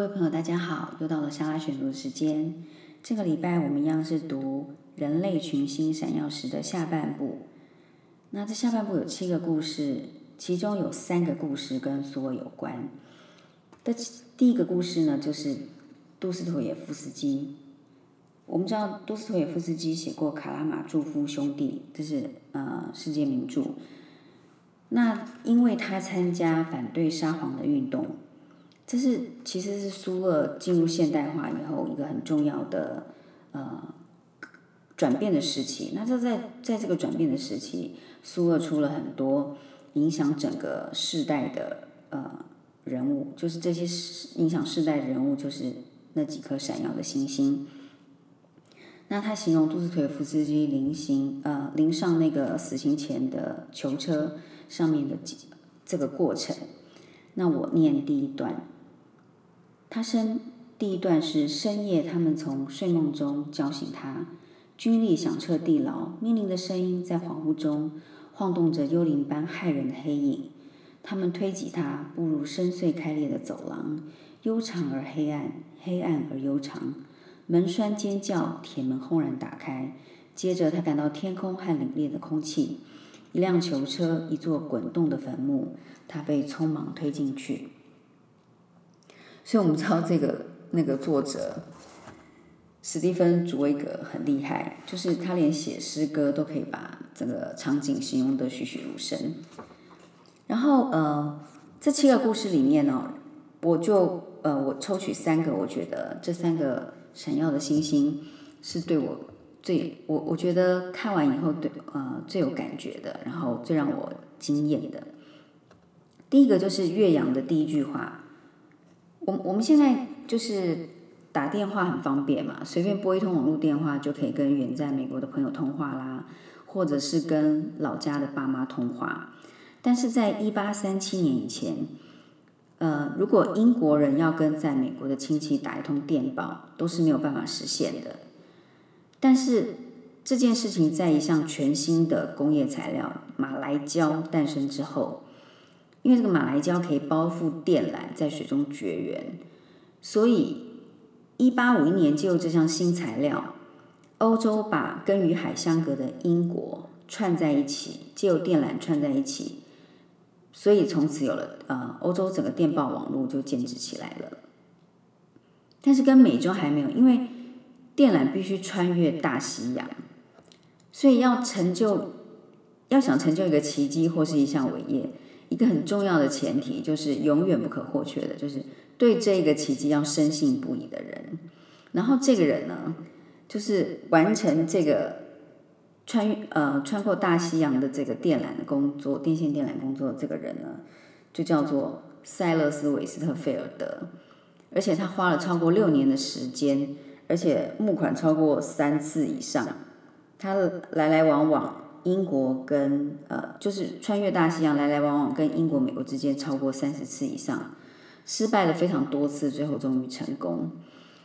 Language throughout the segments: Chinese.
各位朋友，大家好！又到了莎拉选读的时间。这个礼拜我们一样是读《人类群星闪耀时》的下半部。那这下半部有七个故事，其中有三个故事跟苏俄有关。的第一个故事呢，就是杜斯妥也夫斯基。我们知道杜斯妥也夫斯基写过《卡拉马祝夫兄弟》，这是呃世界名著。那因为他参加反对沙皇的运动。这是其实是苏俄进入现代化以后一个很重要的呃转变的时期。那这在在这个转变的时期，苏俄出了很多影响整个世代的呃人物，就是这些影响世代的人物，就是那几颗闪耀的星星。那他形容杜斯妥夫斯基临行呃临上那个死刑前的囚车上面的几这个过程。那我念第一段。他生第一段是深夜，他们从睡梦中叫醒他，军力响彻地牢，命令的声音在恍惚中晃动着幽灵般骇人的黑影。他们推挤他步入深邃开裂的走廊，悠长而黑暗，黑暗而悠长。门栓尖叫，铁门轰然打开。接着，他感到天空和凛冽的空气，一辆囚车，一座滚动的坟墓。他被匆忙推进去。所以我们知道这个那个作者史蒂芬·卓威格很厉害，就是他连写诗歌都可以把整个场景形容的栩栩如生。然后呃，这七个故事里面呢，我就呃我抽取三个，我觉得这三个闪耀的星星是对我最我我觉得看完以后对呃最有感觉的，然后最让我惊艳的。第一个就是岳阳的第一句话。我我们现在就是打电话很方便嘛，随便拨一通网络电话就可以跟远在美国的朋友通话啦，或者是跟老家的爸妈通话。但是在一八三七年以前，呃，如果英国人要跟在美国的亲戚打一通电报，都是没有办法实现的。但是这件事情在一项全新的工业材料——马来胶诞生之后。因为这个马来胶可以包覆电缆，在水中绝缘，所以一八五一年就有这项新材料，欧洲把跟与海相隔的英国串在一起，借由电缆串在一起，所以从此有了呃欧洲整个电报网络就建制起来了。但是跟美洲还没有，因为电缆必须穿越大西洋，所以要成就，要想成就一个奇迹或是一项伟业。一个很重要的前提就是永远不可或缺的，就是对这个奇迹要深信不疑的人。然后这个人呢，就是完成这个穿越呃穿过大西洋的这个电缆的工作，电线电缆工作。这个人呢，就叫做塞勒斯韦斯特菲尔德，而且他花了超过六年的时间，而且募款超过三次以上，他来来往往。英国跟呃，就是穿越大西洋来来往往，跟英国、美国之间超过三十次以上，失败了非常多次，最后终于成功。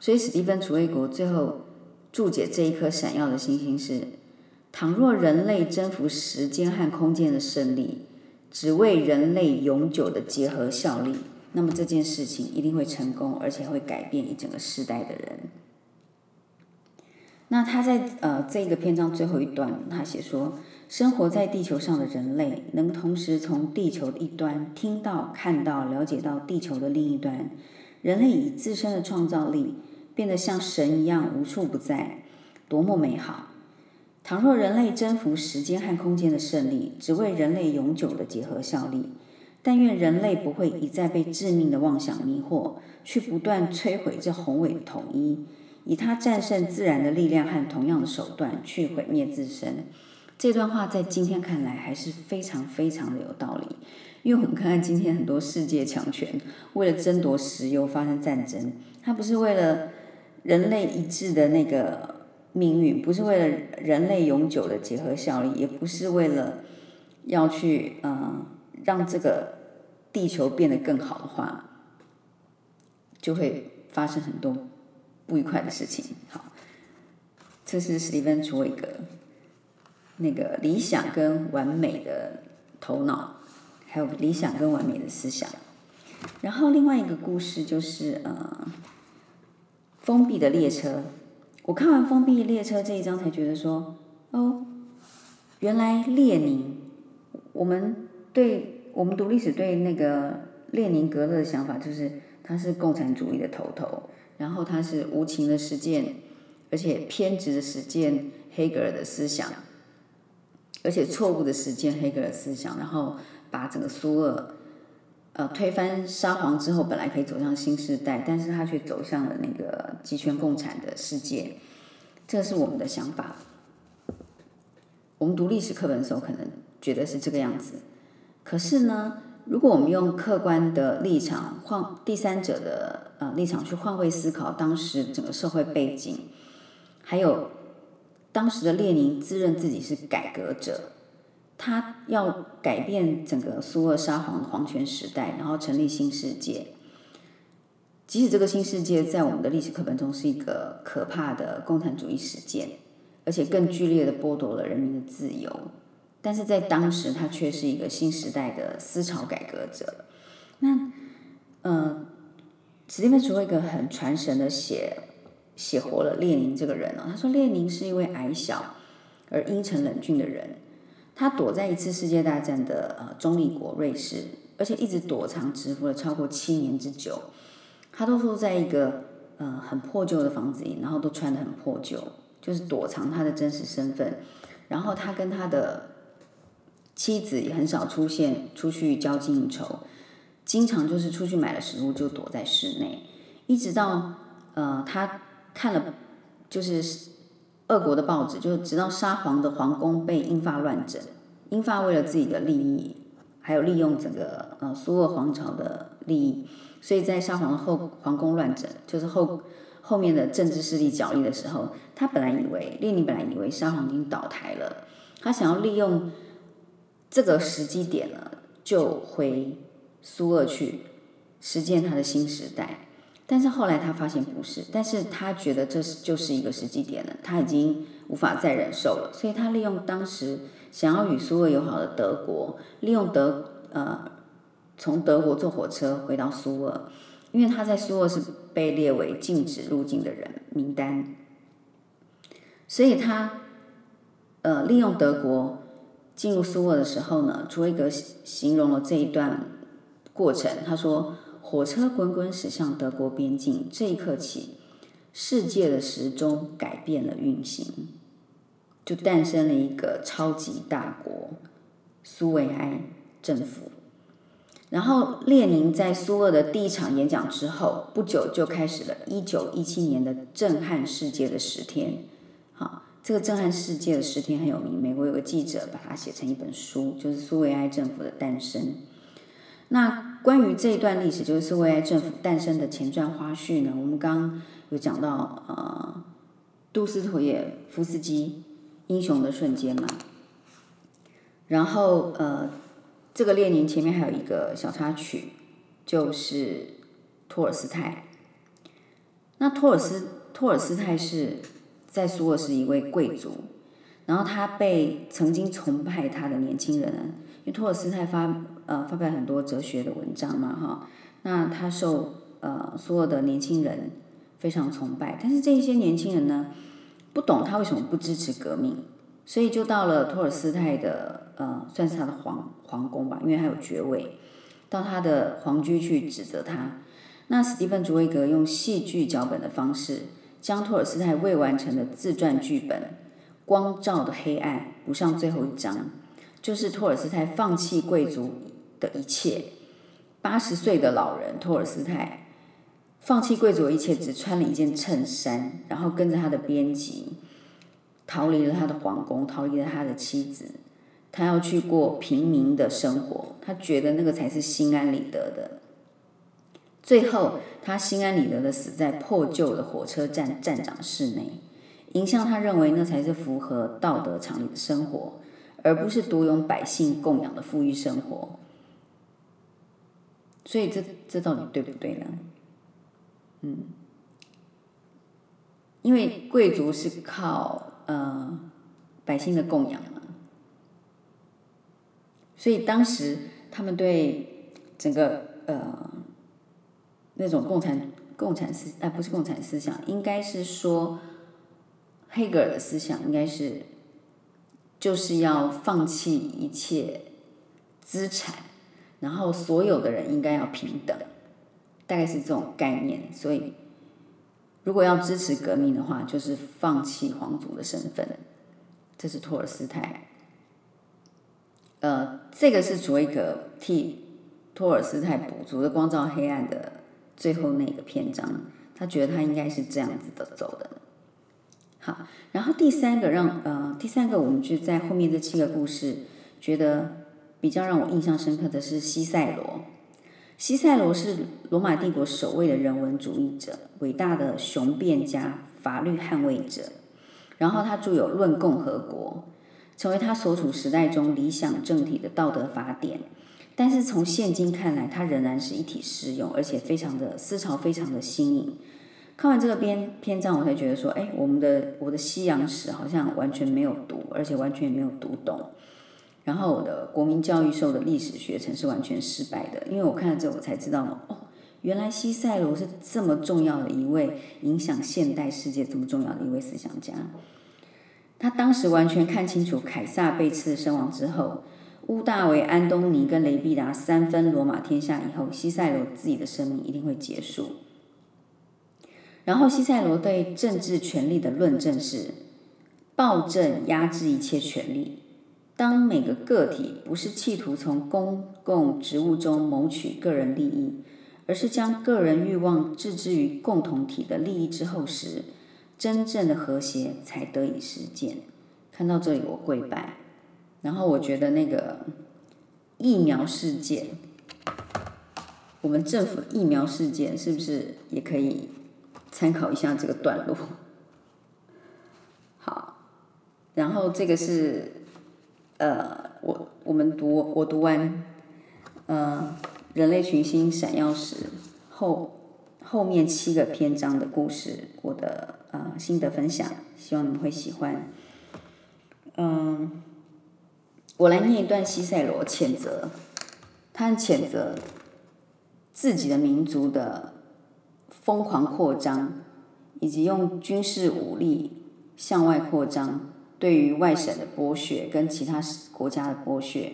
所以史蒂芬·楚卫国最后注解这一颗闪耀的星星是：倘若人类征服时间和空间的胜利，只为人类永久的结合效力，那么这件事情一定会成功，而且会改变一整个时代的人。那他在呃这个篇章最后一段，他写说，生活在地球上的人类能同时从地球的一端听到、看到、了解到地球的另一端，人类以自身的创造力变得像神一样无处不在，多么美好！倘若人类征服时间和空间的胜利，只为人类永久的结合效力，但愿人类不会一再被致命的妄想迷惑，去不断摧毁这宏伟的统一。以他战胜自然的力量和同样的手段去毁灭自身，这段话在今天看来还是非常非常的有道理。因为我们看看今天很多世界强权为了争夺石油发生战争，它不是为了人类一致的那个命运，不是为了人类永久的结合效力，也不是为了要去嗯让这个地球变得更好的话，就会发生很多。不愉快的事情。好，这是史蒂芬·楚韦格那个理想跟完美的头脑，还有理想跟完美的思想。然后另外一个故事就是呃，封闭的列车。我看完封闭列车这一章才觉得说，哦，原来列宁，我们对我们读历史对那个列宁格勒的想法就是他是共产主义的头头，然后他是无情的实践，而且偏执的实践黑格尔的思想，而且错误的实践黑格尔思想，然后把整个苏俄。呃，推翻沙皇之后，本来可以走向新时代，但是他却走向了那个集权共产的世界，这是我们的想法。我们读历史课本的时候，可能觉得是这个样子。可是呢，如果我们用客观的立场换第三者的呃立场去换位思考当时整个社会背景，还有当时的列宁自认自己是改革者。他要改变整个苏俄沙皇的皇权时代，然后成立新世界。即使这个新世界在我们的历史课本中是一个可怕的共产主义实践，而且更剧烈的剥夺了人民的自由，但是在当时他却是一个新时代的思潮改革者。那，呃，史蒂芬·楚一个很传神的写写活了列宁这个人哦。他说，列宁是一位矮小而阴沉冷峻的人。他躲在一次世界大战的呃中立国瑞士，而且一直躲藏蛰伏了超过七年之久。他都住在一个呃很破旧的房子里，然后都穿的很破旧，就是躲藏他的真实身份。然后他跟他的妻子也很少出现出去交际应酬，经常就是出去买了食物就躲在室内，一直到呃他看了就是。俄国的报纸就直到沙皇的皇宫被英法乱整，英法为了自己的利益，还有利用整个呃苏俄皇朝的利益，所以在沙皇的后皇宫乱整，就是后后面的政治势力角力的时候，他本来以为列宁本来以为沙皇已经倒台了，他想要利用这个时机点呢，就回苏俄去实践他的新时代。但是后来他发现不是，但是他觉得这是就是一个时机点了，他已经无法再忍受了，所以他利用当时想要与苏俄友好的德国，利用德呃从德国坐火车回到苏俄，因为他在苏俄是被列为禁止入境的人名单，所以他呃利用德国进入苏俄的时候呢，朱威格形容了这一段过程，他说。火车滚滚驶向德国边境，这一刻起，世界的时钟改变了运行，就诞生了一个超级大国——苏维埃政府。然后，列宁在苏俄的第一场演讲之后，不久就开始了一九一七年的震撼世界的十天。这个震撼世界的十天很有名，美国有个记者把它写成一本书，就是苏维埃政府的诞生。那关于这一段历史，就是苏维埃政府诞生的前传花絮呢？我们刚有讲到，呃，杜斯妥耶夫斯基英雄的瞬间嘛。然后，呃，这个列宁前面还有一个小插曲，就是托尔斯泰。那托尔斯托尔斯泰是在苏俄是一位贵族，然后他被曾经崇拜他的年轻人，因为托尔斯泰发。呃，发表很多哲学的文章嘛，哈，那他受呃所有的年轻人非常崇拜，但是这些年轻人呢，不懂他为什么不支持革命，所以就到了托尔斯泰的呃，算是他的皇皇宫吧，因为他有爵位，到他的皇居去指责他。那史蒂芬·卓维格用戏剧脚本的方式，将托尔斯泰未完成的自传剧本《光照的黑暗》补上最后一章，就是托尔斯泰放弃贵族。的一切，八十岁的老人托尔斯泰放弃贵族的一切，只穿了一件衬衫，然后跟着他的编辑逃离了他的皇宫，逃离了他的妻子，他要去过平民的生活，他觉得那个才是心安理得的。最后，他心安理得的死在破旧的火车站站长室内，影像他认为那才是符合道德常理的生活，而不是独拥百姓供养的富裕生活。所以这这到底对不对呢？嗯，因为贵族是靠呃百姓的供养嘛，所以当时他们对整个呃那种共产共产思啊不是共产思想，应该是说黑格尔的思想应该是就是要放弃一切资产，然后所有的人应该要平等，大概是这种概念。所以如果要支持革命的话，就是放弃皇族的身份。这是托尔斯泰。呃，这个是卓伊格替托尔斯泰补足的光照黑暗的最后那个篇章，他觉得他应该是这样子的走的。好，然后第三个让呃第三个我们就在后面这七个故事，觉得比较让我印象深刻的是西塞罗。西塞罗是罗马帝国首位的人文主义者，伟大的雄辩家、法律捍卫者。然后他著有《论共和国》。成为他所处时代中理想政体的道德法典，但是从现今看来，它仍然是一体适用，而且非常的思潮非常的新颖。看完这个篇篇章，我才觉得说，哎，我们的我的西洋史好像完全没有读，而且完全也没有读懂。然后我的国民教育受的历史学程是完全失败的，因为我看了这，我才知道哦，原来西塞罗是这么重要的一位影响现代世界这么重要的一位思想家。他当时完全看清楚，凯撒被刺身亡之后，乌大维、安东尼跟雷必达三分罗马天下以后，西塞罗自己的生命一定会结束。然后，西塞罗对政治权力的论证是：暴政压制一切权力。当每个个体不是企图从公共职务中谋取个人利益，而是将个人欲望置之于共同体的利益之后时，真正的和谐才得以实践。看到这里，我跪拜。然后我觉得那个疫苗事件，我们政府疫苗事件是不是也可以参考一下这个段落？好，然后这个是呃，我我们读我读完呃人类群星闪耀时后。后面七个篇章的故事，我的呃心得分享，希望你们会喜欢。嗯，我来念一段西塞罗谴责，他谴责自己的民族的疯狂扩张，以及用军事武力向外扩张，对于外省的剥削跟其他国家的剥削。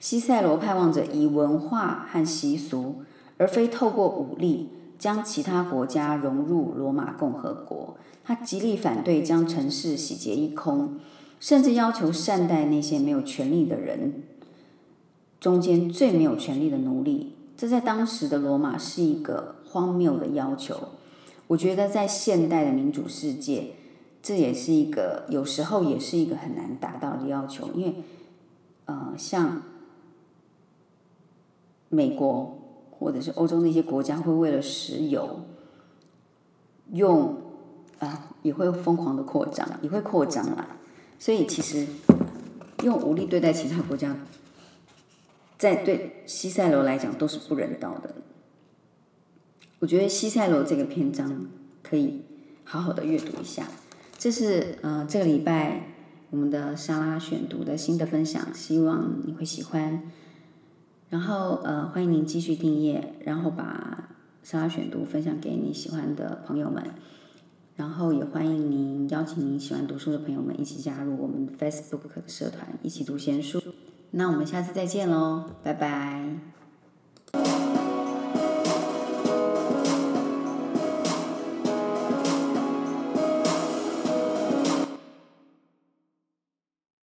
西塞罗盼望着以文化和习俗，而非透过武力。将其他国家融入罗马共和国，他极力反对将城市洗劫一空，甚至要求善待那些没有权利的人，中间最没有权利的奴隶。这在当时的罗马是一个荒谬的要求。我觉得在现代的民主世界，这也是一个有时候也是一个很难达到的要求，因为，呃，像美国。或者是欧洲那些国家会为了石油，用啊也会疯狂的扩张，也会扩张啦。所以其实用武力对待其他国家，在对西塞罗来讲都是不人道的。我觉得西塞罗这个篇章可以好好的阅读一下。这是呃这个礼拜我们的莎拉选读的新的分享，希望你会喜欢。然后呃，欢迎您继续订阅，然后把莎拉选读分享给你喜欢的朋友们，然后也欢迎您邀请您喜欢读书的朋友们一起加入我们 Facebook 的社团，一起读闲书。那我们下次再见喽，拜拜。